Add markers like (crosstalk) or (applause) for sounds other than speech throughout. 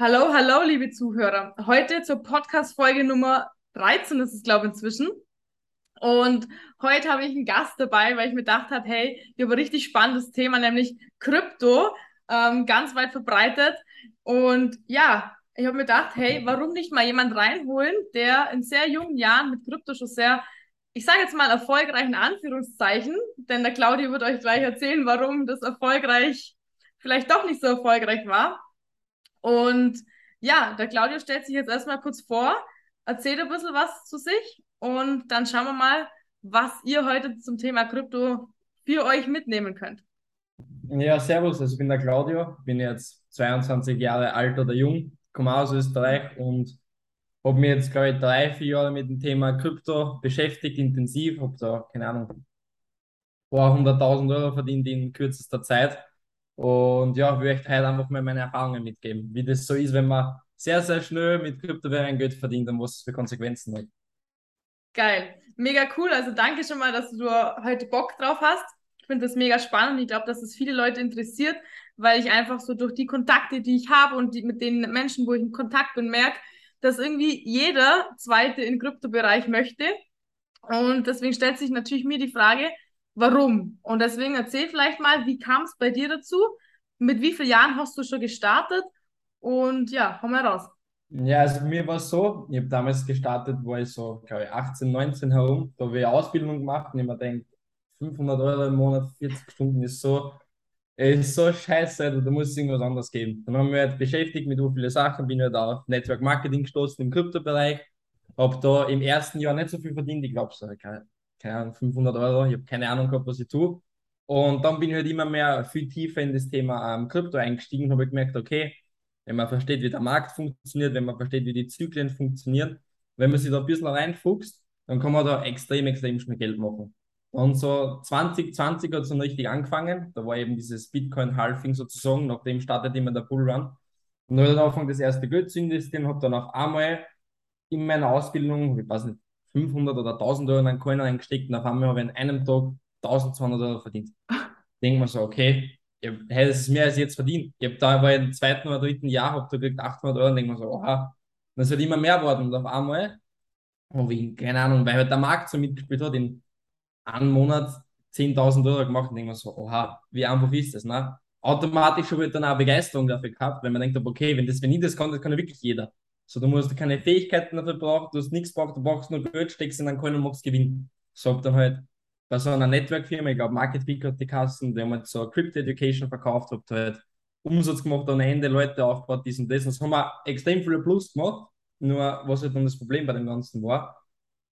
Hallo, hallo, liebe Zuhörer. Heute zur Podcast-Folge Nummer 13 ist es, glaube ich, inzwischen. Und heute habe ich einen Gast dabei, weil ich mir gedacht habe, hey, wir haben ein richtig spannendes Thema, nämlich Krypto, ähm, ganz weit verbreitet. Und ja, ich habe mir gedacht, hey, warum nicht mal jemand reinholen, der in sehr jungen Jahren mit Krypto schon sehr, ich sage jetzt mal erfolgreichen Anführungszeichen, denn der Claudio wird euch gleich erzählen, warum das erfolgreich vielleicht doch nicht so erfolgreich war. Und ja, der Claudio stellt sich jetzt erstmal kurz vor, erzählt ein bisschen was zu sich und dann schauen wir mal, was ihr heute zum Thema Krypto für euch mitnehmen könnt. Ja, servus, also ich bin der Claudio, bin jetzt 22 Jahre alt oder jung, komme aus Österreich und habe mich jetzt, glaube ich, drei, vier Jahre mit dem Thema Krypto beschäftigt, intensiv, habe da, keine Ahnung, ein paar hunderttausend Euro verdient in kürzester Zeit und ja, ich möchte heute einfach mal meine Erfahrungen mitgeben, wie das so ist, wenn man sehr, sehr schnell mit Kryptowährungen Geld verdient und was es für Konsequenzen hat. Geil, mega cool. Also danke schon mal, dass du heute Bock drauf hast. Ich finde das mega spannend. Ich glaube, dass es viele Leute interessiert, weil ich einfach so durch die Kontakte, die ich habe und die, mit den Menschen, wo ich in Kontakt bin, merke, dass irgendwie jeder Zweite im Kryptobereich möchte. Und deswegen stellt sich natürlich mir die Frage, warum? Und deswegen erzähl vielleicht mal, wie kam es bei dir dazu? Mit wie vielen Jahren hast du schon gestartet? Und ja, komm mal raus. Ja, also mir war es so, ich habe damals gestartet, war ich so, glaube ich, 18, 19 herum, da habe ich Ausbildung gemacht und ich mir denke, 500 Euro im Monat, 40 Stunden ist so, ist so scheiße, da muss es irgendwas anderes geben. Dann haben wir halt beschäftigt mit so vielen Sachen, bin halt auf Network Marketing gestoßen im Kryptobereich, habe da im ersten Jahr nicht so viel verdient, ich glaube so, keine, Ahnung, 500 Euro, ich habe keine Ahnung gehabt, was ich tue. Und dann bin ich halt immer mehr viel tiefer in das Thema ähm, Krypto eingestiegen und habe gemerkt, okay, wenn man versteht, wie der Markt funktioniert, wenn man versteht, wie die Zyklen funktionieren, wenn man sich da ein bisschen reinfuchst, dann kann man da extrem, extrem schnell Geld machen. Und so 2020 hat es dann richtig angefangen. Da war eben dieses Bitcoin-Halving sozusagen, nachdem startet immer der Bullrun. Und dann habe ich angefangen, das erste Geld zu investieren, habe dann auf einmal in meiner Ausbildung, ich weiß nicht, 500 oder 1000 Euro in einen Coin eingesteckt und auf einmal habe ich an einem Tag 1200 Euro verdient. (laughs) Denken wir so, okay, ich, hey, das ist mehr als ich jetzt verdient. Ich habe da war im zweiten oder dritten Jahr, habe da gekriegt 800 Euro und denke mir so, oha, das wird immer mehr worden und auf einmal, oh, wie, keine Ahnung, weil halt der Markt so mitgespielt hat, in einem Monat 10.000 Euro gemacht und denke mir so, oha, wie einfach ist das, ne? Automatisch habe ich dann auch Begeisterung dafür gehabt, weil man denkt, okay, wenn das, wenn ich das kann, das kann ja wirklich jeder. So, du musst keine Fähigkeiten dafür brauchen, du hast nichts braucht, du brauchst nur Geld, steckst in einen Coin und machst Gewinn. So, hab dann halt bei so einer Network-Firma, ich glaube Market Peak hat die Kassen, die haben halt so Crypto Education verkauft, hab halt Umsatz gemacht, ohne Ende Leute aufgebaut, dies und das. Und das haben wir extrem viele Plus gemacht. Nur, was halt dann das Problem bei dem Ganzen war,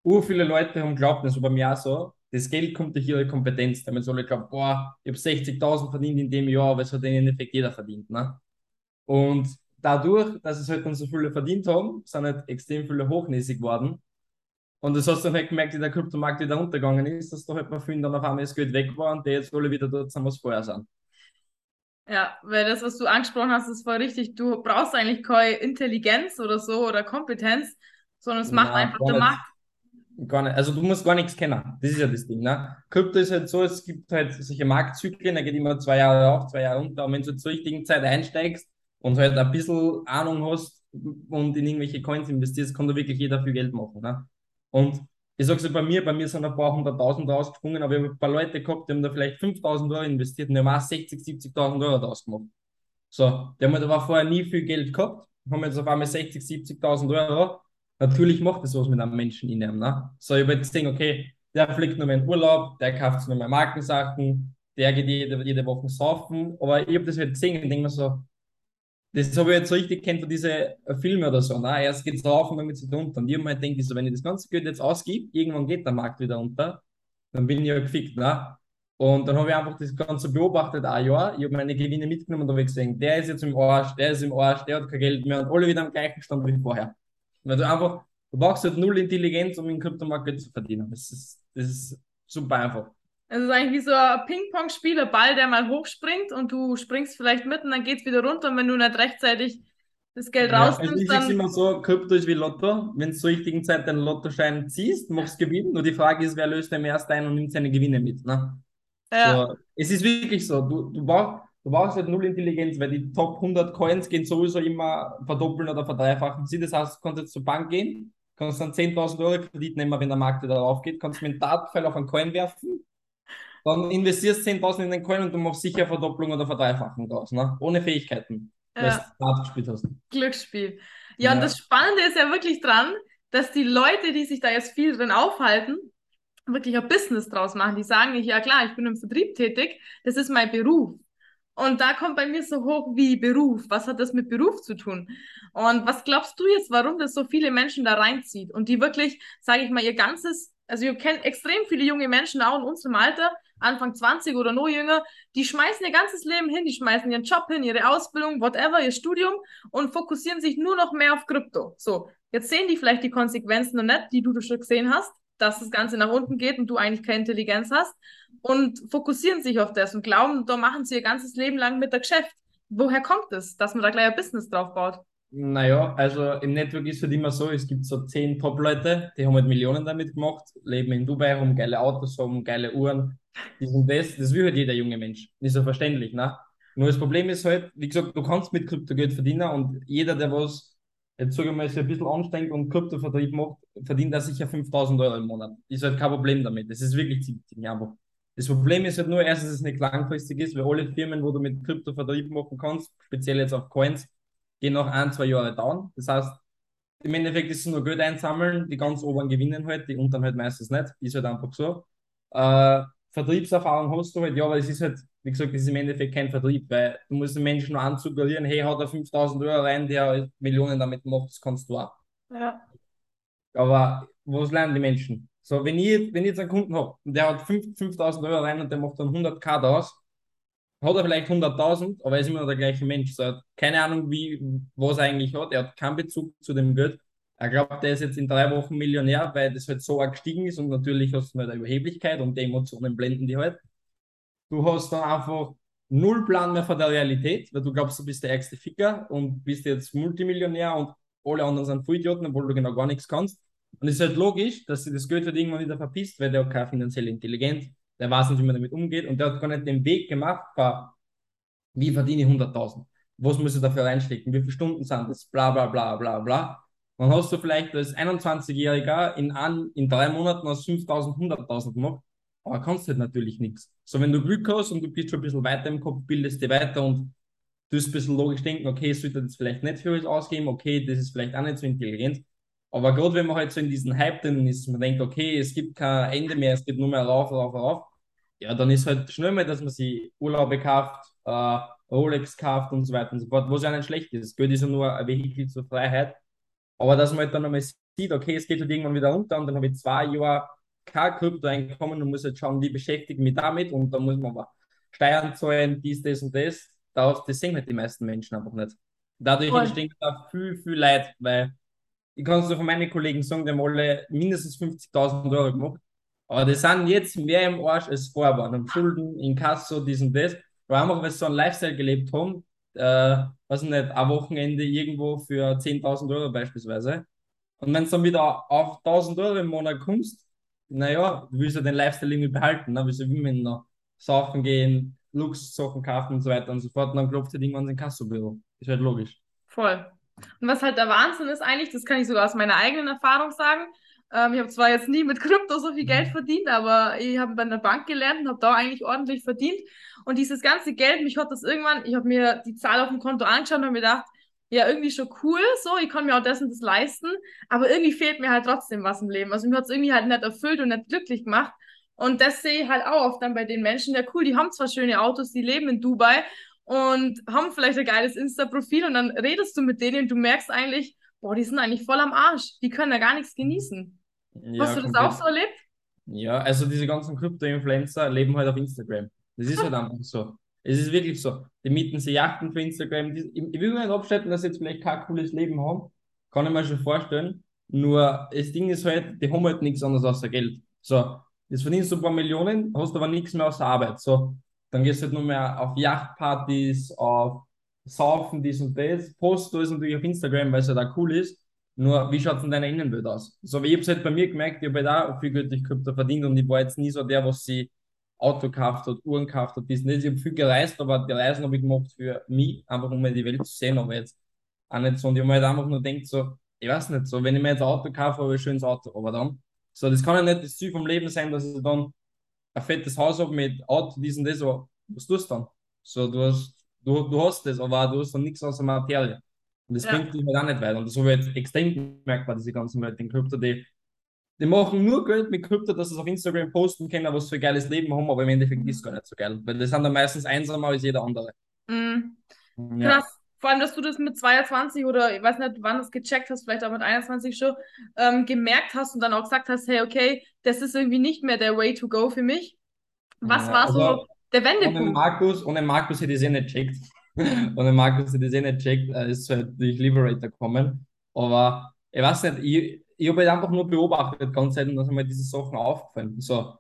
ur viele Leute haben geglaubt, das war bei mir auch so, das Geld kommt durch ihre Kompetenz. Damit soll ich glauben, boah, ich habe 60.000 verdient in dem Jahr, aber es hat in Endeffekt jeder verdient. Ne? Und dadurch, dass es halt dann so viele verdient haben, sind halt extrem viele hochnäsig geworden. Und das hast du dann halt gemerkt, wie der Kryptomarkt wieder untergegangen ist, dass da halt bei vielen dann auf einmal das Geld weg war und die jetzt alle wieder dort sind, was vorher sind. Ja, weil das, was du angesprochen hast, ist voll richtig. Du brauchst eigentlich keine Intelligenz oder so oder Kompetenz, sondern es macht Nein, einfach der Markt. Gar nicht. Also du musst gar nichts kennen. Das ist ja das Ding. Ne? Krypto ist halt so, es gibt halt solche Marktzyklen, da geht immer zwei Jahre auf, zwei Jahre runter. Und wenn du zur richtigen Zeit einsteigst, und halt ein bisschen Ahnung hast und in irgendwelche Coins investierst, kann da wirklich jeder viel Geld machen. Ne? Und ich sage so bei mir, bei mir sind ein paar hunderttausend rausgesprungen, aber ich habe ein paar Leute gehabt, die haben da vielleicht 5000 Euro investiert und die haben auch 60, 70.000 Euro daraus gemacht. So, die haben halt aber vorher nie viel Geld gehabt, haben jetzt auf einmal 60, 70.000 Euro. Natürlich macht das was mit einem Menschen in ihm. Ne? So, ich habe jetzt gesehen, okay, der fliegt nur mehr in Urlaub, der kauft nur mehr Markensachen, der geht jede, jede Woche saufen, aber ich habe das halt gesehen und denke mir so, das habe ich jetzt richtig kennt von diesen Filmen oder so. Na, erst geht es rauf und dann geht es wieder unter. Und ich habe mir halt gedacht, so, wenn ich das ganze Geld jetzt ausgib, irgendwann geht der Markt wieder unter, dann bin ich ja gefickt. Na? Und dann habe ich einfach das Ganze beobachtet, ein Jahr. Ich habe meine Gewinne mitgenommen und habe gesehen, der ist jetzt im Arsch, der ist im Arsch, der hat kein Geld mehr und alle wieder am gleichen Stand wie vorher. Weil du einfach, du brauchst halt null Intelligenz, um im Kryptomarkt Geld zu verdienen. Das ist, das ist super einfach. Es ist eigentlich wie so ein Ping-Pong-Spiel, ein Ball, der mal hochspringt und du springst vielleicht mit und dann geht es wieder runter und wenn du nicht rechtzeitig das Geld ja, rausnimmst, also ich dann... immer so, Krypto ist wie Lotto. Wenn du zur richtigen Zeit deinen Lottoschein ziehst, machst du Gewinn. Nur die Frage ist, wer löst dem erst ein und nimmt seine Gewinne mit. Ne? Ja. So, es ist wirklich so. Du, du, brauch, du brauchst halt null Intelligenz, weil die Top 100 Coins gehen sowieso immer verdoppeln oder verdreifachen. Sie, das heißt, du kannst jetzt zur Bank gehen, kannst dann 10.000 Euro Kredit nehmen, wenn der Markt wieder raufgeht, kannst mit einem Dartpfeil auf einen Coin werfen, dann investierst 10.000 in den Coin und du machst sicher Verdopplung oder Verdreifachung draus, ne? ohne Fähigkeiten, weil du Dart gespielt hast. Glücksspiel. Ja, und Ja. das Spannende ist ja wirklich dran, dass die Leute, die sich da jetzt viel drin aufhalten, wirklich ein Business draus machen. Die sagen nicht, ja klar, ich bin im Vertrieb tätig, das ist mein Beruf. Und da kommt bei mir so hoch wie Beruf. Was hat das mit Beruf zu tun? Und was glaubst du jetzt, warum das so viele Menschen da reinzieht und die wirklich, sage ich mal, ihr ganzes, also ihr kennt extrem viele junge Menschen auch in unserem Alter, Anfang 20 oder noch jünger, die schmeißen ihr ganzes Leben hin, die schmeißen ihren Job hin, ihre Ausbildung, whatever, ihr Studium und fokussieren sich nur noch mehr auf Krypto. So, jetzt sehen die vielleicht die Konsequenzen noch nicht, die du schon gesehen hast, dass das Ganze nach unten geht und du eigentlich keine Intelligenz hast und fokussieren sich auf das und glauben, da machen sie ihr ganzes Leben lang mit der Geschäft. Woher kommt es, dass man da gleich ein Business drauf baut? Naja, also im Network ist halt immer so, es gibt so zehn Top-Leute, die haben halt Millionen damit gemacht, leben in Dubai, haben geile Autos, haben geile Uhren, das und das, das will halt jeder junge Mensch. Ist ja verständlich, ne? Nur das Problem ist halt, wie gesagt, du kannst mit Krypto Geld verdienen und jeder, der was, jetzt sage ich mal, sich ein bisschen anstrengt und Kryptovertrieb macht, verdient da sicher 5000 Euro im Monat. Ist halt kein Problem damit. Das ist wirklich ziemlich, ziemlich einfach. Das Problem ist halt nur erstens, dass es nicht langfristig ist, weil alle Firmen, wo du mit Kryptovertrieb machen kannst, speziell jetzt auf Coins, gehen nach ein, zwei Jahre down. Das heißt, im Endeffekt ist es nur Geld einsammeln, die ganz oberen gewinnen halt, die unteren halt meistens nicht. Ist halt einfach so. Äh, Vertriebserfahrung hast du halt, ja, aber es ist halt, wie gesagt, das ist im Endeffekt kein Vertrieb, weil du musst den Menschen nur ansuggerieren, hey, haut er 5000 Euro rein, der Millionen damit macht, das kannst du auch. Ja. Aber was lernen die Menschen? So, wenn ich, wenn ich jetzt einen Kunden habe und der hat 5 5000 Euro rein und der macht dann 100k daraus, hat er vielleicht 100.000, aber er ist immer noch der gleiche Mensch. So, er hat keine Ahnung, wie, was er eigentlich hat. Er hat keinen Bezug zu dem Geld. Er glaubt, der ist jetzt in drei Wochen Millionär, weil das halt so arg gestiegen ist und natürlich hast du halt eine Überheblichkeit und die Emotionen blenden die halt. Du hast dann einfach null Plan mehr von der Realität, weil du glaubst, du bist der ärgste Ficker und bist jetzt Multimillionär und alle anderen sind Vollidioten, obwohl du genau gar nichts kannst. Und es ist halt logisch, dass sie das Geld halt irgendwann wieder verpisst, weil der hat keine finanzielle Intelligenz, der weiß nicht, wie man damit umgeht und der hat gar nicht den Weg gemacht, für, wie verdiene ich 100.000? Was muss ich dafür reinstecken? Wie viele Stunden sind das? Bla bla bla bla bla. Dann hast du vielleicht als 21-Jähriger in, in drei Monaten aus 5.000 100.000 gemacht, aber kannst halt natürlich nichts. So, wenn du Glück hast und du bist schon ein bisschen weiter im Kopf, bildest dich weiter und du ein bisschen logisch denken, okay, ich sollte das vielleicht nicht für alles ausgeben, okay, das ist vielleicht auch nicht so intelligent. Aber gerade wenn man halt so in diesen Hype drin ist, man denkt, okay, es gibt kein Ende mehr, es geht nur mehr rauf, rauf, rauf, ja, dann ist halt schnell mal, dass man sich Urlaube kauft, äh, Rolex kauft und so weiter und so fort, was ja nicht schlecht ist. Geld ist ja nur ein Vehikel zur Freiheit. Aber dass man halt dann einmal sieht, okay, es geht halt irgendwann wieder runter und dann habe ich zwei Jahre kein Krypto-Einkommen und muss jetzt schauen, wie beschäftige ich mich damit und dann muss man aber Steuern zahlen, dies, das und das. Das, das sehen halt die meisten Menschen einfach nicht. Dadurch Voll. entstehen da viel, viel Leid, weil ich kann es nur von meinen Kollegen sagen, die haben alle mindestens 50.000 Euro gemacht. Aber die sind jetzt mehr im Arsch als vorher waren. Haben Schulden, Inkasso, dies und das. Aber einfach, weil sie so einen Lifestyle gelebt haben, äh, weiß ich nicht, ein Wochenende irgendwo für 10.000 Euro beispielsweise. Und wenn du dann wieder auf 1.000 Euro im Monat kommst, naja, du willst ja den Lifestyle irgendwie behalten. Ne? Willst du immer noch saufen gehen, Luxussachen kaufen und so weiter und so fort. Und dann klopft halt irgendwann sein Kassobüro. Ist halt logisch. Voll. Und was halt der Wahnsinn ist eigentlich, das kann ich sogar aus meiner eigenen Erfahrung sagen. Ähm, ich habe zwar jetzt nie mit Krypto so viel Geld verdient, aber ich habe bei einer Bank gelernt und habe da eigentlich ordentlich verdient. Und dieses ganze Geld, mich hat das irgendwann, ich habe mir die Zahl auf dem Konto angeschaut und habe mir gedacht, ja, irgendwie schon cool, so, ich kann mir auch das und das leisten, aber irgendwie fehlt mir halt trotzdem was im Leben. Also mir hat es irgendwie halt nicht erfüllt und nicht glücklich gemacht. Und das sehe ich halt auch oft dann bei den Menschen, ja cool, die haben zwar schöne Autos, die leben in Dubai und haben vielleicht ein geiles Insta-Profil und dann redest du mit denen und du merkst eigentlich, boah, die sind eigentlich voll am Arsch, die können da gar nichts genießen. Ja, Hast du das komplett. auch so erlebt? Ja, also diese ganzen Krypto-Influencer leben halt auf Instagram. Das ist halt (laughs) einfach so. Es ist wirklich so. Die mieten sich Yachten für Instagram. Die, ich, ich will mir nicht abstellen, dass sie jetzt vielleicht kein cooles Leben haben. Kann ich mir schon vorstellen. Nur das Ding ist halt, die haben halt nichts anderes außer Geld. So, jetzt verdienst du ein paar Millionen, hast aber nichts mehr außer Arbeit. So, dann gehst du halt nur mehr auf Yachtpartys, auf Saufen, dies und das. Post du es natürlich auf Instagram, weil es halt auch cool ist. Nur, wie schaut es in deiner Innenwelt aus? So, wie ich habe es halt bei mir gemerkt, ich habe halt auch viel Geld durch Krypto verdient und ich war jetzt nie so der, was sie Auto gekauft hat, Uhren gekauft hat, dies nicht. Ich habe viel gereist, aber die Reisen habe ich gemacht für mich, einfach um mir die Welt zu sehen, aber jetzt auch nicht so. Und ich habe halt einfach nur gedacht, so, ich weiß nicht, so, wenn ich mir jetzt ein Auto kaufe, habe ich ein schönes Auto, aber dann, so, das kann ja nicht das Ziel vom Leben sein, dass ich dann ein fettes Haus habe mit Auto, dies und das, aber was tust du dann? So, du hast, du, du hast das, aber du hast dann nichts außer Materie. Und das Ja. bringt dich halt auch nicht weiter. Und das habe ich jetzt extrem gemerkt bei diese ganzen Leute in Krypto, die, die machen nur Geld mit Krypto, dass sie es auf Instagram posten können, was für ein geiles Leben haben, aber im Endeffekt ist es gar nicht so geil. Weil die sind dann meistens einsamer als jeder andere. Mhm. Ja. Krass. Vor allem, dass du das mit 22 oder ich weiß nicht, wann du es gecheckt hast, vielleicht auch mit 21 schon, ähm, gemerkt hast und dann auch gesagt hast, hey, okay, das ist irgendwie nicht mehr der Way to go für mich. Was Ja, war so der Ohne Wendepunkt? Markus, ohne Markus hätte ich es eh nicht checkt. (laughs) ohne Markus hätte ich es eh nicht checkt, äh, ist halt durch Liberator gekommen. Aber ich weiß nicht, ich, ich habe halt einfach nur beobachtet, ganz dann sind mir diese Sachen aufgefallen. So,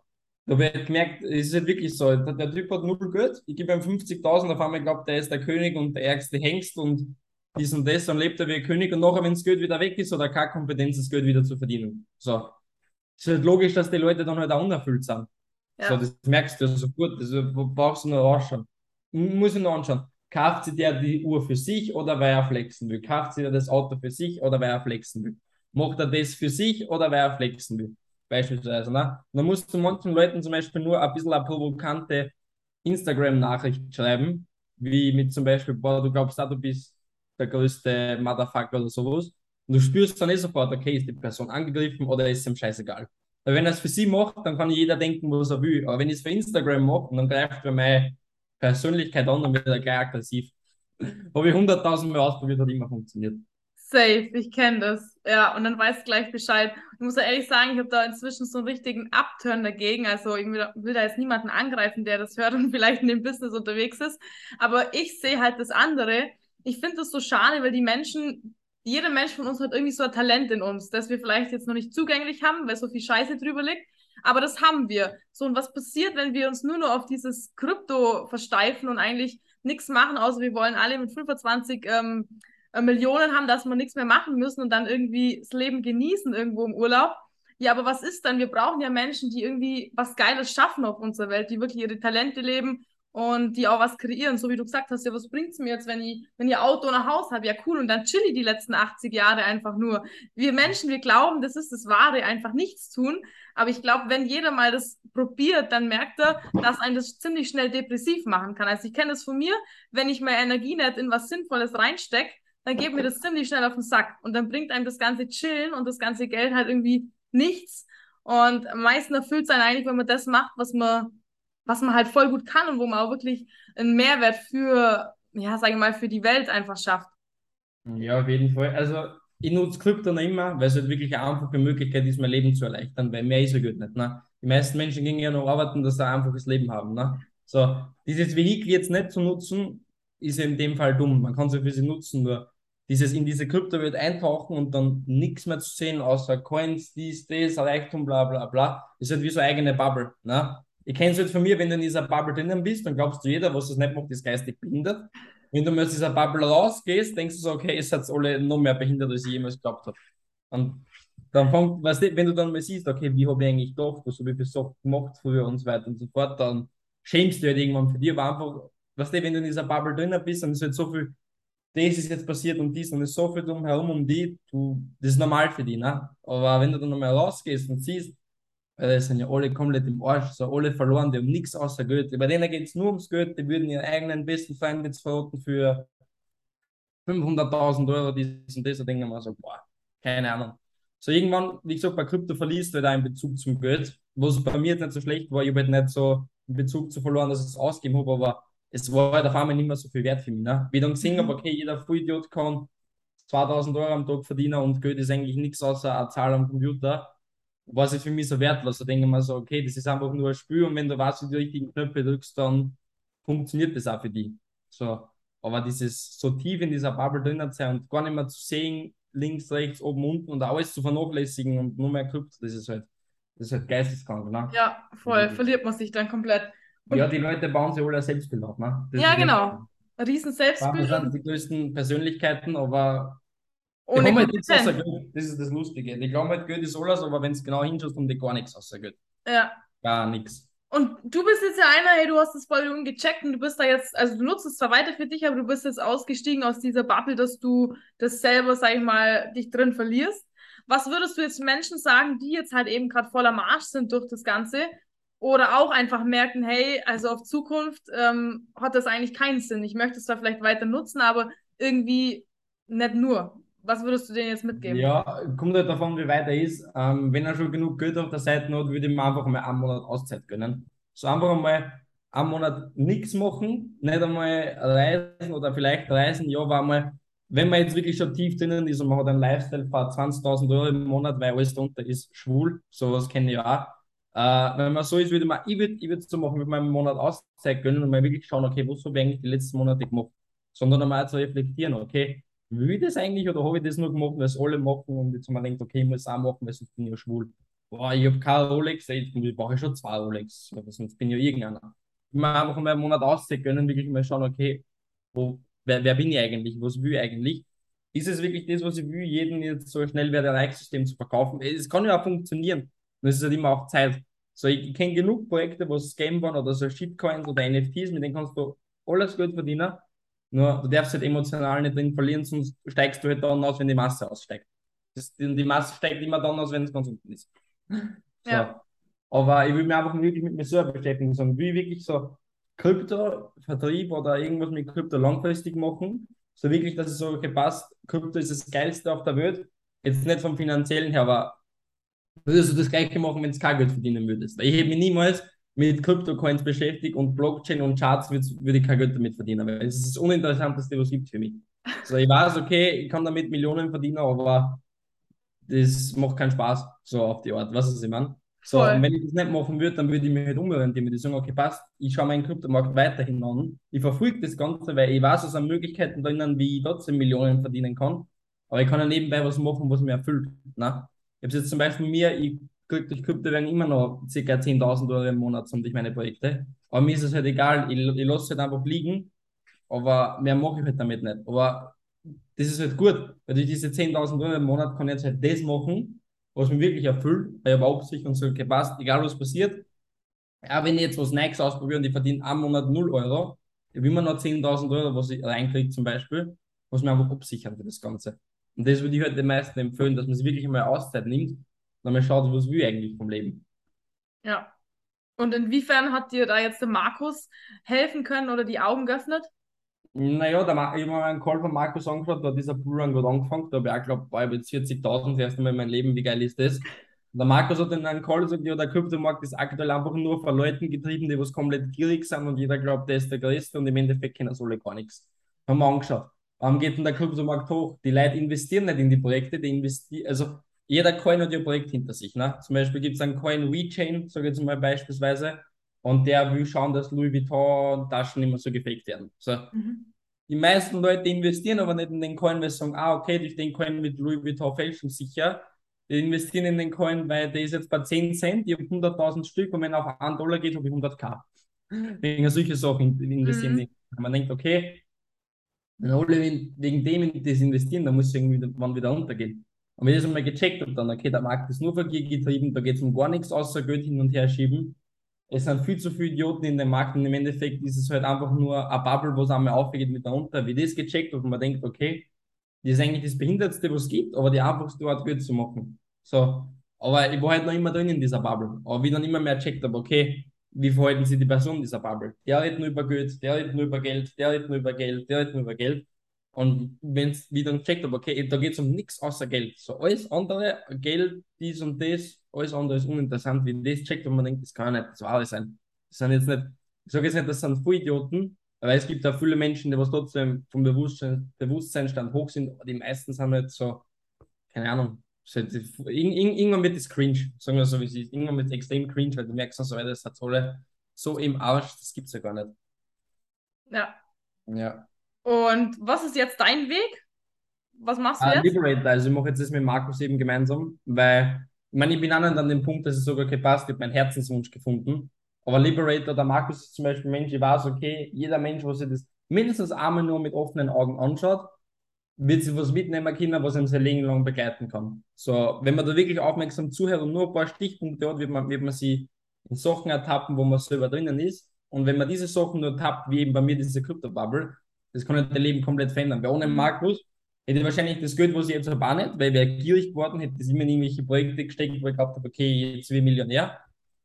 da habe ich halt gemerkt, es ist halt wirklich so, der, Typ hat null Geld, ich gebe ihm 50.000, auf einmal glaubt, der ist der König und der ärgste Hengst und dies und das, dann lebt er wie ein König und nachher, wenn das Geld wieder weg ist, hat er keine Kompetenz, das Geld wieder zu verdienen. So. Es ist halt logisch, dass die Leute dann halt auch unerfüllt sind. So, Ja. das merkst du ja sofort, das brauchst du nur anschauen. Muss ich nur anschauen. Kauft sich der die Uhr für sich oder weil er flexen will? Kauft sich der das Auto für sich oder weil er flexen will? Macht er das für sich oder weil er flexen will? Beispielsweise. Ne? Und dann musst du manchen Leuten zum Beispiel nur ein bisschen eine provokante Instagram-Nachricht schreiben, wie mit zum Beispiel, boah, du glaubst auch, du bist der größte Motherfucker oder sowas. Und du spürst dann eh sofort, okay, ist die Person angegriffen oder ist ihm scheißegal. Weil wenn er es für sie macht, dann kann jeder denken, was er will. Aber wenn ich es für Instagram mache, dann greift er meine Persönlichkeit an und wird er gleich aggressiv. (laughs) Habe ich hunderttausend Mal ausprobiert, hat immer funktioniert. Safe, ich kenne das. Ja, und dann weißt du gleich Bescheid. Ich muss ja ehrlich sagen, ich habe da inzwischen so einen richtigen Upturn dagegen. Also ich will, will da jetzt niemanden angreifen, der das hört und (laughs) vielleicht in dem Business unterwegs ist. Aber ich sehe halt das andere. Ich finde das so schade, weil die Menschen, jeder Mensch von uns hat irgendwie so ein Talent in uns, das wir vielleicht jetzt noch nicht zugänglich haben, weil so viel Scheiße drüber liegt. Aber das haben wir. So, und was passiert, wenn wir uns nur noch auf dieses Krypto versteifen und eigentlich nichts machen, außer wir wollen alle mit 25 ähm, äh, Millionen haben, dass wir nichts mehr machen müssen und dann irgendwie das Leben genießen irgendwo im Urlaub. Ja, aber was ist dann? Wir brauchen ja Menschen, die irgendwie was Geiles schaffen auf unserer Welt, die wirklich ihre Talente leben und die auch was kreieren. So wie du gesagt hast, ja, was bringt's mir jetzt, wenn ich, wenn ich Auto ein Haus habe? Ja, cool. Und dann chill ich die letzten 80 Jahre einfach nur. Wir Menschen, wir glauben, das ist das Wahre, einfach nichts tun. Aber ich glaube, wenn jeder mal das probiert, dann merkt er, dass einen das ziemlich schnell depressiv machen kann. Also ich kenne das von mir, wenn ich meine Energie nicht in was Sinnvolles reinstecke, dann geht mir das ziemlich schnell auf den Sack. Und dann bringt einem das ganze Chillen und das ganze Geld halt irgendwie nichts. Und am meisten erfüllt es einen eigentlich, wenn man das macht, was man, was man halt voll gut kann und wo man auch wirklich einen Mehrwert für, ja, sage ich mal, für die Welt einfach schafft. Ja, auf jeden Fall. Also, ich nutze Krypto noch immer, weil es halt wirklich eine einfache Möglichkeit ist, mein Leben zu erleichtern, weil mehr ist ja gut nicht. Ne? Die meisten Menschen gehen ja noch arbeiten, dass sie ein einfaches Leben haben. Ne? So, dieses Vehikel jetzt nicht zu nutzen, ist ja in dem Fall dumm. Man kann es ja für sie nutzen, nur dieses in diese Kryptowelt eintauchen und dann nichts mehr zu sehen, außer Coins, dies, das, Reichtum, bla bla bla, ist halt wie so eine eigene Bubble. Ne? Ich kenne es halt von mir, wenn du in dieser Bubble drinnen bist, dann glaubst du, jeder, was das nicht macht, ist geistig behindert. Wenn du mal aus dieser Bubble rausgehst, denkst du so, okay, ihr seid alle noch mehr behindert, als ich jemals geglaubt habe. Und dann fängt, weißt du, wenn du dann mal siehst, okay, wie habe ich eigentlich gedacht, was habe ich für gemacht früher und so weiter und so fort, dann schämst du halt irgendwann für dich, aber einfach, weißt du, wenn du in dieser Bubble drinnen bist, dann ist halt so viel, das ist jetzt passiert und dies und es ist so viel drumherum um die, du, das ist normal für die, ne? Aber wenn du dann nochmal rausgehst und siehst, weil die sind ja alle komplett im Arsch, so alle verloren, die haben nichts außer Geld. Bei denen geht es nur ums Geld, die würden ihren eigenen besten Freund jetzt verraten für 500.000 Euro, dies und das, da denken wir so, boah, keine Ahnung. So irgendwann, wie gesagt, bei Krypto verliest du halt auch einen Bezug zum Geld, was bei mir jetzt nicht so schlecht war, ich habe halt nicht so einen Bezug zu verloren, dass ich es ausgeben habe, aber es war halt auf einmal nicht mehr so viel wert für mich. Ne? Wie dann gesehen habe, okay, jeder Vollidiot kann 2000 Euro am Tag verdienen und Geld ist eigentlich nichts außer eine Zahl am Computer war es für mich so wertlos. Da denke ich mir so, okay, das ist einfach nur ein Spiel und wenn du weißt, wie du die richtigen Knöpfe drückst, dann funktioniert das auch für die. So, aber dieses so tief in dieser Bubble drin zu sein und gar nicht mehr zu sehen, links, rechts, oben, unten und alles zu vernachlässigen und nur mehr Krypto, das ist halt, das ist halt geisteskrank, ne? Ja, voll, verliert man sich dann komplett. Und Ja, die Leute bauen sich alle ein Selbstbild auf, ne? Das ja, genau. Ein riesen Selbstbild sind und die größten Persönlichkeiten, aber ohne halt nichts. Das ist das Lustige. Die glauben halt, Geld ist alles, aber wenn es genau hinschaust, haben die gar nichts außer Geld. Ja, Gar nichts. Und du bist jetzt ja einer, hey, du hast das voll gecheckt und du bist da jetzt, also du nutzt es zwar weiter für dich, aber du bist jetzt ausgestiegen aus dieser Bubble, dass du das selber, sag ich mal, dich drin verlierst. Was würdest du jetzt Menschen sagen, die jetzt halt eben gerade voll am Arsch sind durch das Ganze oder auch einfach merken, hey, also auf Zukunft ähm, hat das eigentlich keinen Sinn. Ich möchte es da vielleicht weiter nutzen, aber irgendwie nicht nur. Was würdest du denen jetzt mitgeben? Ja, kommt halt davon, wie weit er ist. Ähm, wenn er schon genug Geld auf der Seite hat, würde ich mir einfach mal einen Monat Auszeit gönnen. So einfach mal einen Monat nichts machen, nicht einmal reisen oder vielleicht reisen, ja, war mal, wenn man jetzt wirklich schon tief drinnen ist und man hat einen Lifestyle von 20.000 Euro im Monat, weil alles darunter ist schwul, sowas kenne ich auch. Äh, wenn man so ist, würde man, ich würde ich würd so machen, mit meinem Monat Auszeit gönnen und mal wirklich schauen, okay, was habe ich eigentlich die letzten Monate gemacht? Sondern einmal zu reflektieren, okay, will ich das eigentlich oder habe ich das nur gemacht, weil es alle machen und jetzt mal denkt, okay, ich muss es auch machen, weil sonst bin ich ja schwul. Boah, ich habe keine Rolex, ich brauche schon zwei Rolex, aber sonst bin ich ja irgendeiner. Ich mal einfach mal einen Monat auszahlen können, wirklich mal schauen, okay, wo, wer, wer bin ich eigentlich, was will ich eigentlich? Ist es wirklich das, was ich will, jeden jetzt so schnell wie ein Reichssystem zu verkaufen? Es kann ja auch funktionieren. Und es ist halt immer auch Zeit. So, ich, ich kenne genug Projekte, wo Scam waren oder so Shitcoins oder NFTs, mit denen kannst du alles Geld verdienen. Nur du darfst halt emotional nicht drin verlieren, sonst steigst du halt dann aus, wenn die Masse aussteigt. Das, die Masse steigt immer dann aus, wenn es ganz unten ist. (laughs) So. Ja. Aber ich will mich einfach wirklich mit mir selber beschäftigen, sondern will wirklich so Krypto-Vertrieb oder irgendwas mit Krypto langfristig machen. So wirklich, dass es so, okay, passt, Krypto ist das geilste auf der Welt. Jetzt nicht vom finanziellen her, aber würdest du das gleiche machen, wenn du kein Geld verdienen würdest? Ich hätte mich niemals mit Kryptocoins beschäftigt und Blockchain und Charts würde ich kein Geld damit verdienen, weil es ist das Uninteressanteste, was es gibt für mich. Also ich weiß, okay, ich kann damit Millionen verdienen, aber das macht keinen Spaß, so auf die Art. Was ist ich meine? So, und wenn ich das nicht machen würde, dann würde ich mich halt umorientieren. Würde ich sagen, okay, passt, ich schaue meinen Kryptomarkt weiterhin an. Ich verfolge das Ganze, weil ich weiß, es sind Möglichkeiten drinnen, wie ich trotzdem Millionen verdienen kann. Aber ich kann ja nebenbei was machen, was mir erfüllt. Ne? Ich habe jetzt zum Beispiel mir, ich durch Krypto werden immer noch ca. 10.000 Euro im Monat sind ich meine Projekte. Aber mir ist es halt egal, ich, ich lasse es halt einfach liegen, aber mehr mache ich halt damit nicht. Aber das ist halt gut, weil durch diese 10.000 Euro im Monat kann ich jetzt halt das machen, was mich wirklich erfüllt, weil ich habe Absicht und so gepasst, egal was passiert. Ja, wenn ich jetzt was Neues ausprobiere und ich verdiene einen Monat 0 Euro, ich habe immer noch 10.000 Euro, was ich reinkriege zum Beispiel, was mir einfach absichern für das Ganze. Und das würde ich halt den meisten empfehlen, dass man sich wirklich einmal Auszeit nimmt und man schaut, was will ich eigentlich vom Leben. Ja. Und inwiefern hat dir da jetzt der Markus helfen können oder die Augen geöffnet? Naja, der ich habe mir einen Call von Markus angeschaut, da hat dieser Bullrun gerade angefangen, da habe ich auch geglaubt, boah, ich habe jetzt 40.000 das erste Mal in meinem Leben, wie geil ist das? Und der Markus hat in einem Call gesagt, ja, der Kryptomarkt ist aktuell einfach nur von Leuten getrieben, die was komplett gierig sind und jeder glaubt, der ist der Größte und im Endeffekt kennen das alle gar nichts. Haben wir angeschaut. Warum geht denn der Kryptomarkt hoch? Die Leute investieren nicht in die Projekte, die investieren, also jeder Coin hat ein Projekt hinter sich. Ne? Zum Beispiel gibt es einen Coin WeChain, sage ich jetzt mal beispielsweise, und der will schauen, dass Louis Vuitton Taschen immer so gefaked werden. So. Mhm. Die meisten Leute investieren aber nicht in den Coin, weil sie sagen, ah, okay, durch den Coin mit Louis Vuitton fälschen sicher. Die investieren in den Coin, weil der ist jetzt bei 10 Cent, ich habe 100.000 Stück und wenn er auf 1 Dollar geht, habe ich 100k. Wegen solche Sachen investieren mhm. die. Man denkt, okay, wenn alle wegen dem das investieren, dann muss es irgendwie wann wieder untergehen. Und wenn ich das einmal gecheckt habe, dann, okay, der Markt ist nur für Gier getrieben, da geht es um gar nichts außer Geld hin und her schieben. Es sind viel zu viele Idioten in dem Markt und im Endeffekt ist es halt einfach nur eine Bubble, wo es einmal aufgeht mit der Unter. Wie das gecheckt habe und man denkt, okay, das ist eigentlich das Behindertste, was es gibt, aber die einfachste Art, Geld zu machen. So. Aber ich war halt noch immer drin in dieser Bubble. Aber wie dann immer mehr checkt habe, okay, wie verhalten sich die Personen dieser Bubble? Der redet nur über Geld, der redet nur über Geld, der redet nur über Geld, der redet nur über Geld. Und wenn es wieder checkt, okay, da geht es um nichts außer Geld. So alles andere, Geld, dies und das, alles andere ist uninteressant. Wie das checkt und man denkt, das kann nicht das Wahre sein. Das sind jetzt nicht, ich sage jetzt nicht, das sind Idioten, aber es gibt auch viele Menschen, die was trotzdem vom Bewusstsein, Bewusstseinsstand hoch sind. Die meisten sind halt so, keine Ahnung, irgendwann wird es cringe, sagen wir so wie es ist. Irgendwann wird es extrem cringe, weil du merkst, so, das hat alle so im Arsch, das gibt es ja gar nicht. Ja. Ja. Und was ist jetzt dein Weg? Was machst du uh, jetzt? Liberator, also ich mache jetzt das mit Markus eben gemeinsam, weil ich meine, ich bin an dem Punkt, dass es sogar okay passt, ich habe meinen Herzenswunsch gefunden. Aber Liberator, der Markus ist zum Beispiel ein Mensch, ich weiß, okay, jeder Mensch, was sich das mindestens einmal nur mit offenen Augen anschaut, wird sich was mitnehmen können, was ihn sein Leben lang begleiten kann. So, wenn man da wirklich aufmerksam zuhört und nur ein paar Stichpunkte hat, wird man, wird man sie in Sachen ertappen, wo man selber drinnen ist. Und wenn man diese Sachen nur tappt, wie eben bei mir diese Krypto-Bubble, das kann halt dein Leben komplett verändern. Weil ohne Mhm. Markus hätte ich wahrscheinlich das Geld, was ich jetzt habe, auch nicht, weil ich wäre gierig geworden, hätte das immer in irgendwelche Projekte gesteckt, wo ich gedacht habe, okay, jetzt will ich Millionär.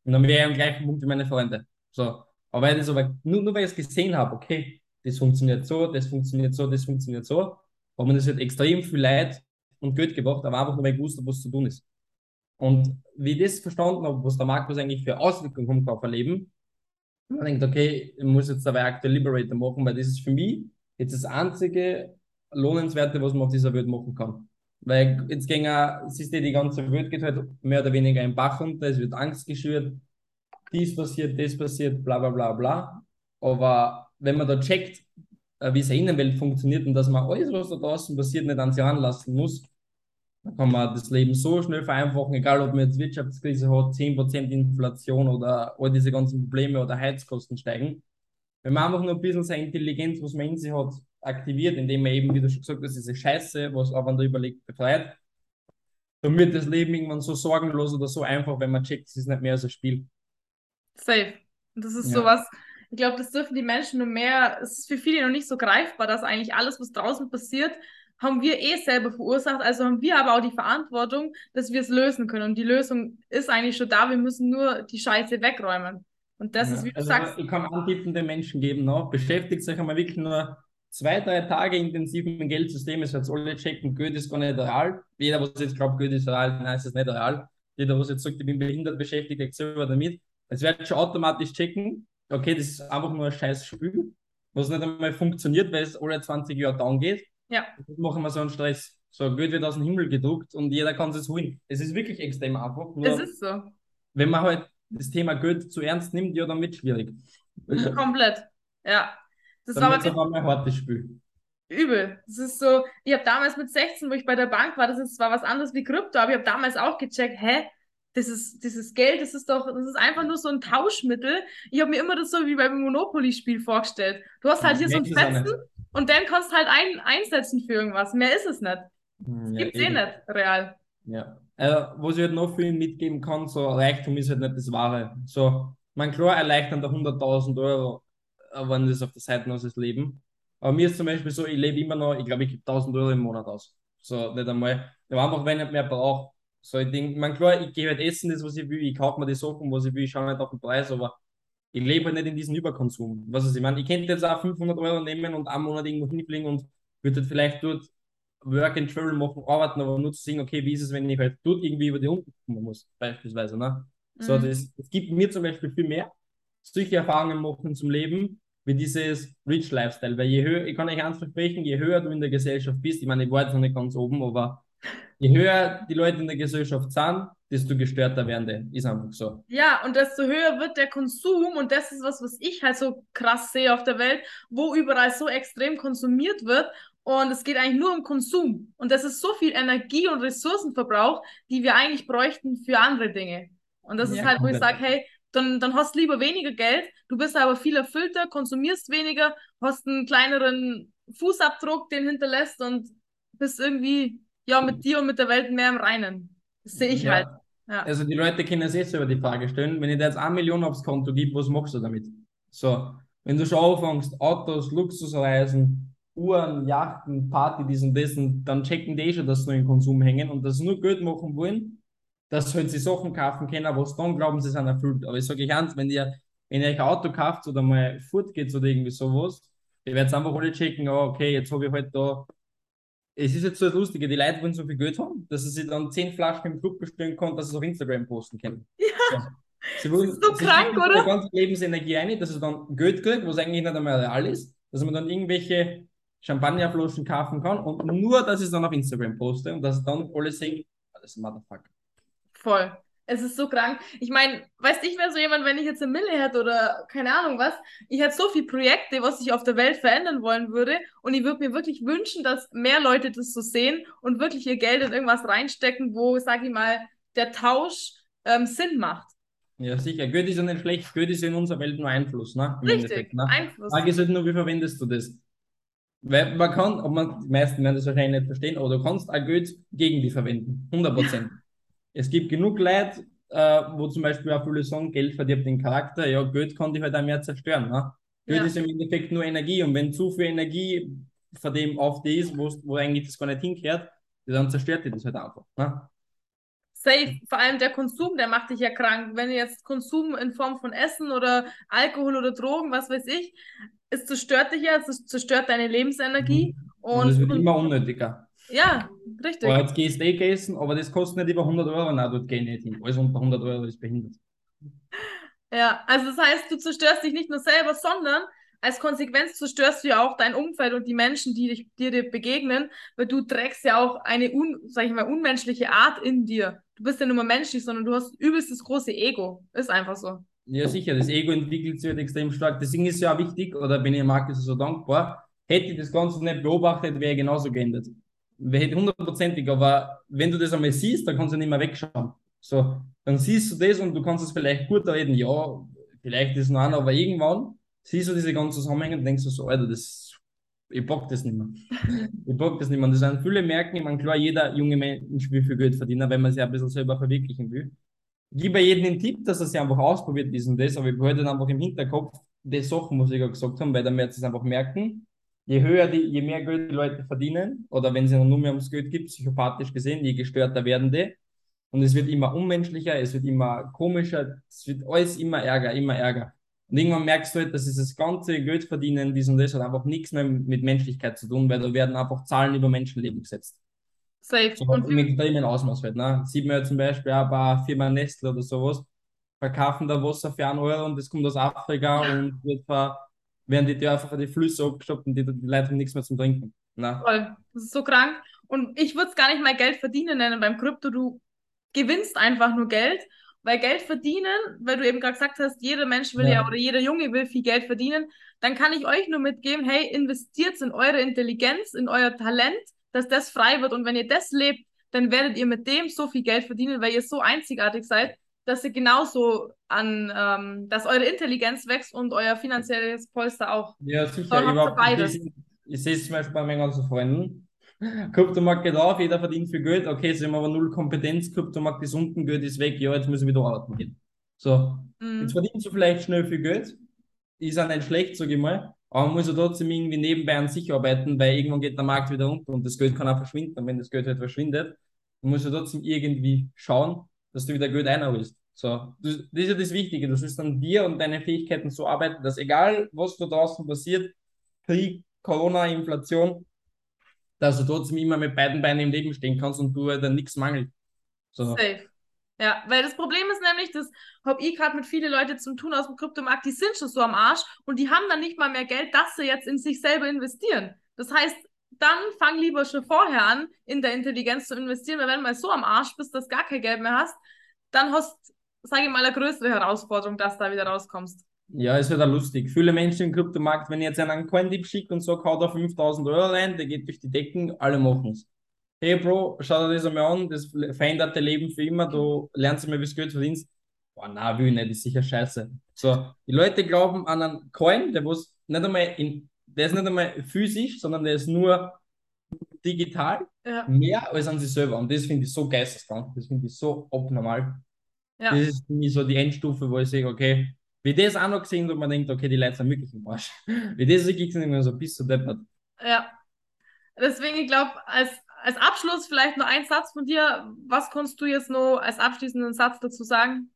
Und dann wäre ich am gleichen Punkt wie meine Freunde. So. Aber weil das aber, nur, nur weil ich es gesehen habe, okay, das funktioniert so, das funktioniert so, das funktioniert so, man das halt extrem viel Leid und Geld gebracht, aber einfach nur, weil ich wusste, was zu tun ist. Und wie ich das verstanden habe, was der Markus eigentlich für Auswirkungen haben kann auf ein Leben, man denkt, okay, ich muss jetzt dabei aktuell Liberator machen, weil das ist für mich jetzt das einzige Lohnenswerte, was man auf dieser Welt machen kann. Weil jetzt gehen auch, siehst du, die ganze Welt geht halt mehr oder weniger im Bach runter, es wird Angst geschürt, dies passiert, das passiert, bla bla bla bla. Aber wenn man da checkt, wie es in der Innenwelt funktioniert und dass man alles, was da draußen passiert, nicht an sich anlassen muss, dann kann man das Leben so schnell vereinfachen, egal ob man jetzt Wirtschaftskrise hat, 10% Inflation oder all diese ganzen Probleme oder Heizkosten steigen. Wenn man einfach nur ein bisschen seine Intelligenz, was man in sich hat, aktiviert, indem man eben, wie du schon gesagt hast, diese Scheiße, was auf andere überlegt, befreit, dann wird das Leben irgendwann so sorgenlos oder so einfach, wenn man checkt, es ist nicht mehr so ein Spiel. Safe. Das ist Ja. sowas, ich glaube, das dürfen die Menschen nur mehr, es ist für viele noch nicht so greifbar, dass eigentlich alles, was draußen passiert, haben wir eh selber verursacht. Also haben wir aber auch die Verantwortung, dass wir es lösen können. Und die Lösung ist eigentlich schon da, wir müssen nur die Scheiße wegräumen. Und das Ja, ist, wie du also sagst, ich kann antippen den Menschen geben, noch. beschäftigt euch einmal wirklich nur zwei, drei Tage intensiv mit dem Geldsystem, es wird alle checken, Geld ist gar nicht real. Jeder, was jetzt glaubt, Geld ist real, nein, es ist nicht real. Jeder, was jetzt sagt, ich bin behindert, beschäftigt euch selber damit. Es wird schon automatisch checken, okay, das ist einfach nur ein scheiß Spiel, was nicht einmal funktioniert, weil es alle 20 Jahre down geht. ja, Das machen wir so einen Stress. So, Geld wird aus dem Himmel gedruckt und jeder kann es holen. Es ist wirklich extrem einfach. Nur es ist so. wenn man halt das Thema Geld zu ernst nimmt, ja, dann wird es schwierig. (laughs) Komplett. Ja. Das Dann war aber einmal ein hartes Spiel. übel. Das ist so, ich habe damals mit 16, wo ich bei der Bank war, das ist zwar was anderes wie Krypto, aber ich habe damals auch gecheckt, hä, das ist, dieses Geld, das ist doch, das ist einfach nur so ein Tauschmittel. Ich habe mir immer das so wie beim Monopoly-Spiel vorgestellt. Du hast halt hier so einen es Fetzen und dann kannst du halt ein, einsetzen für irgendwas. Mehr ist es nicht. Hm, Ja, Gibt's eh eben. nicht, real. Ja. Also, was ich halt noch vielen mitgeben kann, so Reichtum ist halt nicht das Wahre. So, man klar erleichtern da 100.000 Euro, äh, wenn das auf der Seite noch das Leben. Aber mir ist zum Beispiel so, ich lebe immer noch, ich glaube, ich gebe 1000 Euro im Monat aus. So, nicht einmal. Aber einfach, wenn ich nicht mehr brauche. So, ich denke, man klar, ich gehe halt essen, das, was ich will, ich kaufe mir die Sachen, was ich will, ich schaue nicht auf den Preis, aber ich lebe halt nicht in diesem Überkonsum. Was ist, ich meine, ich könnte jetzt auch 500 Euro nehmen und einen Monat irgendwo hinfliegen und würde halt vielleicht dort Work and Travel machen, arbeiten, aber nur zu sehen, okay, wie ist es, wenn ich halt dort irgendwie über die Runden kommen muss, beispielsweise. Ne? So, Mhm. das, das gibt mir zum Beispiel viel mehr, solche Erfahrungen machen zum Leben, wie dieses Rich Lifestyle. Weil je höher, ich kann euch eins versprechen, je höher du in der Gesellschaft bist, ich meine, ich war jetzt noch nicht ganz oben, aber je höher die Leute in der Gesellschaft sind, desto gestörter werden die. Ist einfach so. Ja, und desto höher wird der Konsum und das ist was, was ich halt so krass sehe auf der Welt, wo überall so extrem konsumiert wird und es geht eigentlich nur um Konsum und das ist so viel Energie und Ressourcenverbrauch, die wir eigentlich bräuchten für andere Dinge. Und das ist Ja, halt, wo ich sage, hey, dann, dann hast du lieber weniger Geld, du bist aber viel erfüllter, konsumierst weniger, hast einen kleineren Fußabdruck, den hinterlässt und bist irgendwie ja mit dir und mit der Welt mehr im Reinen. Das sehe ich Ja. halt. Ja. Also die Leute können sich jetzt selber die Frage stellen, wenn ich dir jetzt eine Million aufs Konto gebe, was machst du damit? So, wenn du schon anfängst, Autos, Luxusreisen, Uhren, Yachten, Party, dies und das, und dann checken die eh schon, dass sie nur in Konsum hängen und das nur Geld machen wollen, dass sie halt sich Sachen kaufen können, was dann glauben, sie sind erfüllt. Aber ich sage euch eins, wenn ihr, wenn ihr euch ein Auto kauft oder mal fortgeht oder irgendwie sowas, ihr werdet einfach alle checken, oh, okay, jetzt habe ich halt da es ist jetzt so das Lustige, die Leute wollen so viel Geld haben, dass sie sich dann zehn Flaschen im Club bestellen können, dass sie es auf Instagram posten können. (laughs) Ja. Sie wollen, ist so sie krank, oder? ihre ganze Lebensenergie rein, dass sie dann Geld kriegt, was eigentlich nicht einmal real ist, dass man dann irgendwelche Champagnerflaschen kaufen kann und nur, dass ich es dann auf Instagram poste und dass dann alle sehen, ah, das ist ein Motherfucker. Voll. Es ist so krank. Ich meine, weißt ich wäre so jemand, wenn ich jetzt eine Mille hätte oder keine Ahnung was, ich hätte so viele Projekte, was ich auf der Welt verändern wollen würde und ich würde mir wirklich wünschen, dass mehr Leute das so sehen und wirklich ihr Geld in irgendwas reinstecken, wo, sag ich mal, der Tausch ähm, Sinn macht. Ja, sicher. Geld ist ja nicht schlecht. Geld ist in unserer Welt nur Einfluss, ne? Im Richtig, ne? Einfluss. Frage ist halt nur, wie verwendest du das? Weil man kann, ob man, die meisten werden das wahrscheinlich nicht verstehen, aber du kannst auch Geld gegen die verwenden. 100 Prozent. Es gibt genug Leute, äh, wo zum Beispiel auch viele sagen, Geld verdirbt den Charakter. Ja, Geld kann dich halt auch mehr zerstören. Ne? Geld Ja. ist im Endeffekt nur Energie und wenn zu viel Energie von dem auf die ist, wo, wo eigentlich das gar nicht hinkehrt, dann zerstört dich das halt einfach. Ne? Safe. Vor allem der Konsum, der macht dich ja krank. Wenn du jetzt Konsum in Form von Essen oder Alkohol oder Drogen, was weiß ich, es zerstört dich ja, es zerstört deine Lebensenergie. Und es wird und, immer unnötiger. Ja, richtig. Aber jetzt gehst du eh essen, aber das kostet nicht über 100 Euro, nein, dort geh ich nicht hin. Alles unter 100 Euro ist behindert. Ja, also das heißt, du zerstörst dich nicht nur selber, sondern als Konsequenz zerstörst du ja auch dein Umfeld und die Menschen, die dich, die dir begegnen, weil du trägst ja auch eine un, sag ich mal, unmenschliche Art in dir. Du bist ja nicht mehr menschlich, sondern du hast übelst das große Ego. Ist einfach so. Ja, sicher, das Ego entwickelt sich halt extrem stark. Deswegen ist es ja auch wichtig, oder bin ich Markus so dankbar, hätte ich das Ganze nicht beobachtet, wäre ich genauso geändert. Hundertprozentig, aber wenn du das einmal siehst, dann kannst du nicht mehr wegschauen. So, dann siehst du das und du kannst es vielleicht gut reden, ja, vielleicht ist es noch einer, aber irgendwann siehst du diese ganzen Zusammenhänge und denkst du so, Alter, das, ich bock das nicht mehr. (laughs) ich bock das nicht mehr. Und das sind viele merken, ich meine, klar, jeder junge Mensch will viel Geld verdienen, wenn man sich ein bisschen selber verwirklichen will. Ich gebe jedem den Tipp, dass er sich einfach ausprobiert, dies und das, aber ich behalte dann einfach im Hinterkopf die Sachen, was ich gerade gesagt habe, weil dann wird es einfach merken, je höher die, je mehr Geld die Leute verdienen, oder wenn es nur mehr ums Geld gibt, psychopathisch gesehen, je gestörter werden die. Und es wird immer unmenschlicher, es wird immer komischer, es wird alles immer ärger, immer ärger. Und irgendwann merkst du halt, dass dieses ganze Geld verdienen, dies und das, hat einfach nichts mehr mit Menschlichkeit zu tun, weil da werden einfach Zahlen über Menschenleben gesetzt. Safe. So Und im extremen Ausmaß halt. Ne? Sieht man ja zum Beispiel auch bei Firma Nestle oder sowas, verkaufen da Wasser für einen Euro und das kommt aus Afrika und wird ver, werden die Dörfer, die Flüsse abgestoppt und die, die Leute haben nichts mehr zum Trinken. Ne? Voll. Das ist so krank. Und ich würde es gar nicht mal Geld verdienen nennen beim Krypto. Du gewinnst einfach nur Geld. Weil Geld verdienen, weil du eben gerade gesagt hast, jeder Mensch will ja. Ja. oder jeder Junge will viel Geld verdienen, dann kann ich euch nur mitgeben, hey, investiert in eure Intelligenz, in euer Talent, dass das frei wird. Und wenn ihr das lebt, dann werdet ihr mit dem so viel Geld verdienen, weil ihr so einzigartig seid, dass ihr genauso an, ähm, dass eure Intelligenz wächst und euer finanzielles Polster auch. Ja, sicher. Überhaupt, beides. ich, ich sehe es zum Beispiel bei meinen ganzen Freunden. (laughs) Kryptomarkt geht auf, jeder verdient viel Geld. Okay, sie haben aber null Kompetenz. Kryptomarkt ist unten, Geld ist weg. Ja, jetzt müssen wir wieder arbeiten gehen. So, Mhm. Jetzt verdienst du vielleicht schnell viel Geld. Ist auch nicht schlecht, sage ich mal. Aber man muss ja trotzdem irgendwie nebenbei an sich arbeiten, weil irgendwann geht der Markt wieder runter und das Geld kann auch verschwinden. Und wenn das Geld halt verschwindet, dann musst du trotzdem irgendwie schauen, dass du wieder Geld einholst. So, das, ist ja das Wichtige. Du sollst an dir und deine Fähigkeiten so arbeiten, dass egal, was da draußen passiert, Krieg, Corona, Inflation, dass du trotzdem immer mit beiden Beinen im Leben stehen kannst und du halt dann nichts mangelt. So. Safe. Ja, weil das Problem ist nämlich, das habe ich gerade mit vielen Leuten zum tun aus dem Kryptomarkt, die sind schon so am Arsch und die haben dann nicht mal mehr Geld, dass sie jetzt in sich selber investieren. Das heißt, dann fang lieber schon vorher an, in der Intelligenz zu investieren, weil wenn du mal so am Arsch bist, dass du gar kein Geld mehr hast, dann hast, sage ich mal, eine größere Herausforderung, dass du da wieder rauskommst. Ja, es wird auch lustig. Viele Menschen im Kryptomarkt, wenn ich jetzt einen Coin-Dip schicke und sage, hau da 5000 Euro rein, der geht durch die Decken, alle machen es. Hey Bro, schau dir das einmal an, das verändert dein Leben für immer, du lernst immer, wie du Geld verdienst. Boah, na, will ich nicht, ist sicher scheiße. So, die Leute glauben an einen Coin, der was nicht einmal in, der ist nicht einmal physisch, sondern der ist nur digital, Ja, mehr als an sich selber. Und das finde ich so geisteskrank, das finde ich so abnormal. ja. Das ist für mich so die Endstufe, wo ich sage, okay, wie das auch noch gesehen, wo man denkt, okay, die Leute sind wirklich im Arsch. (laughs) Wie das wirklich sind, immer so bis zu deppert. Ja. Deswegen, ich glaube, als, als Abschluss vielleicht nur ein Satz von dir. Was kannst du jetzt noch als abschließenden Satz dazu sagen?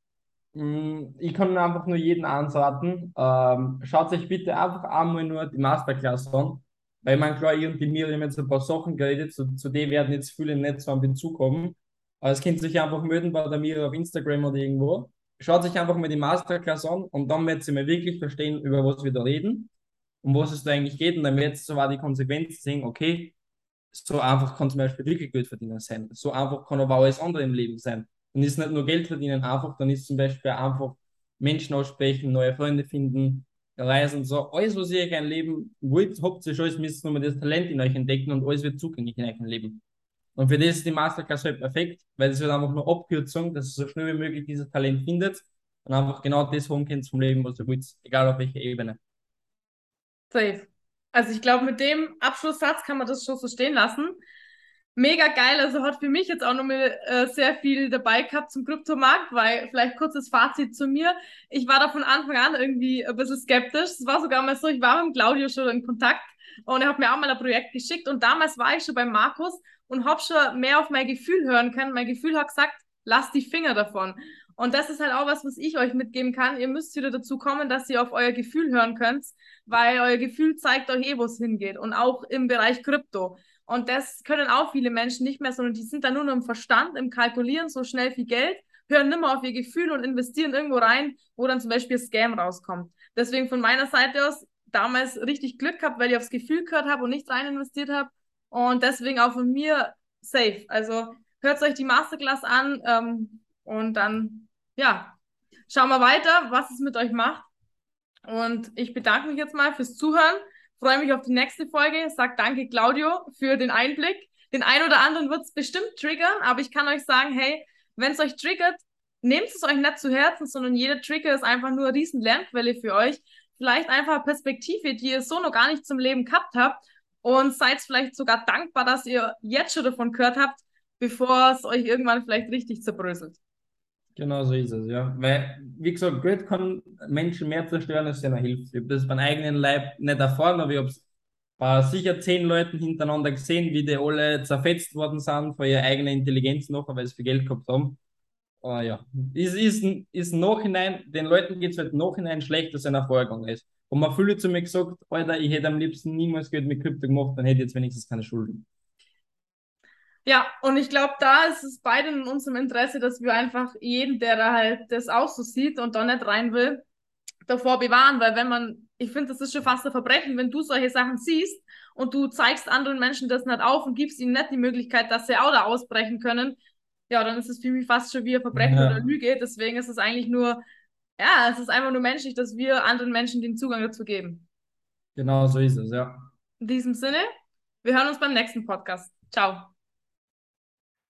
Mm, Ich kann einfach nur jeden anraten, ähm, schaut euch bitte einfach einmal nur die Masterclass an, weil man klar, ich und die Miriam jetzt ein paar Sachen geredet, zu, zu denen werden jetzt viele nicht so an Bezug haben. Aber es könnt sich einfach melden bei der Miriam auf Instagram oder irgendwo. Schaut sich einfach mal die Masterclass an und dann werdet ihr mal wirklich verstehen, über was wir da reden, um was es da eigentlich geht. Und dann werdet ihr so auch die Konsequenzen sehen, okay, so einfach kann zum Beispiel wirklich Geld verdienen sein. So einfach kann aber alles andere im Leben sein. Dann ist nicht nur Geld verdienen einfach, dann ist zum Beispiel einfach Menschen aussprechen, neue Freunde finden, reisen, so alles, was ihr ein Leben wollt, habt ihr schon, müsst nur mal das Talent in euch entdecken und alles wird zugänglich in eurem Leben. Und für das ist die Masterclass halt perfekt, weil es wird einfach nur Abkürzung, dass ihr so schnell wie möglich dieses Talent findet und einfach genau das holen könnt vom Leben, was ihr wollt, egal auf welcher Ebene. Safe. Also ich glaube, mit dem Abschlusssatz kann man das schon so stehen lassen. Mega geil. Also hat für mich jetzt auch nochmal äh, sehr viel dabei gehabt zum Kryptomarkt, weil vielleicht kurzes Fazit zu mir. Ich war da von Anfang an irgendwie ein bisschen skeptisch. Es war sogar mal so, ich war mit Claudio schon in Kontakt und er hat mir auch mal ein Projekt geschickt und damals war ich schon bei Markus und habe schon mehr auf mein Gefühl hören können. Mein Gefühl hat gesagt, lass die Finger davon. Und das ist halt auch was, was ich euch mitgeben kann. Ihr müsst wieder dazu kommen, dass ihr auf euer Gefühl hören könnt, weil euer Gefühl zeigt euch eh, wo es hingeht. Und auch im Bereich Krypto. Und das können auch viele Menschen nicht mehr, sondern die sind da nur noch im Verstand, im Kalkulieren, so schnell viel Geld, hören nimmer auf ihr Gefühl und investieren irgendwo rein, wo dann zum Beispiel Scam rauskommt. Deswegen von meiner Seite aus damals richtig Glück gehabt, weil ich aufs Gefühl gehört habe und nicht rein investiert habe. Und deswegen auch von mir safe. Also hört euch die Masterclass an ähm, und dann, ja, schauen wir weiter, was es mit euch macht. Und ich bedanke mich jetzt mal fürs Zuhören. Freue mich auf die nächste Folge. Sag danke, Claudio, für den Einblick. Den einen oder anderen wird es bestimmt triggern, aber ich kann euch sagen, hey, wenn es euch triggert, nehmt es euch nicht zu Herzen, sondern jeder Trigger ist einfach nur eine riesen Lernquelle für euch. Vielleicht einfach eine Perspektive, die ihr so noch gar nicht zum Leben gehabt habt und seid vielleicht sogar dankbar, dass ihr jetzt schon davon gehört habt, bevor es euch irgendwann vielleicht richtig zerbröselt. Genau so ist es, ja. Weil, wie gesagt, Geld kann Menschen mehr zerstören, als einer hilft. Ich habe das beim eigenen Leib nicht erfahren, aber ich habe es bei sicher zehn Leuten hintereinander gesehen, wie die alle zerfetzt worden sind von ihrer eigenen Intelligenz noch, weil sie viel Geld gehabt haben. Aber ja, ist, ist, ist Nachhinein, den Leuten geht es halt Nachhinein schlechter, als einer vorgegangen ist. Und man viele zu mir gesagt, Alter, ich hätte am liebsten niemals Geld mit Krypto gemacht, dann hätte ich jetzt wenigstens keine Schulden. Ja, und ich glaube, da ist es beiden in unserem Interesse, dass wir einfach jeden, der da halt das auch so sieht und da nicht rein will, davor bewahren, weil wenn man, ich finde, das ist schon fast ein Verbrechen, wenn du solche Sachen siehst und du zeigst anderen Menschen das nicht auf und gibst ihnen nicht die Möglichkeit, dass sie auch da ausbrechen können, ja, dann ist es für mich fast schon wie ein Verbrechen ja. oder Lüge. Deswegen ist es eigentlich nur, ja, es ist einfach nur menschlich, dass wir anderen Menschen den Zugang dazu geben. Genau so ist es, ja. In diesem Sinne, wir hören uns beim nächsten Podcast. Ciao.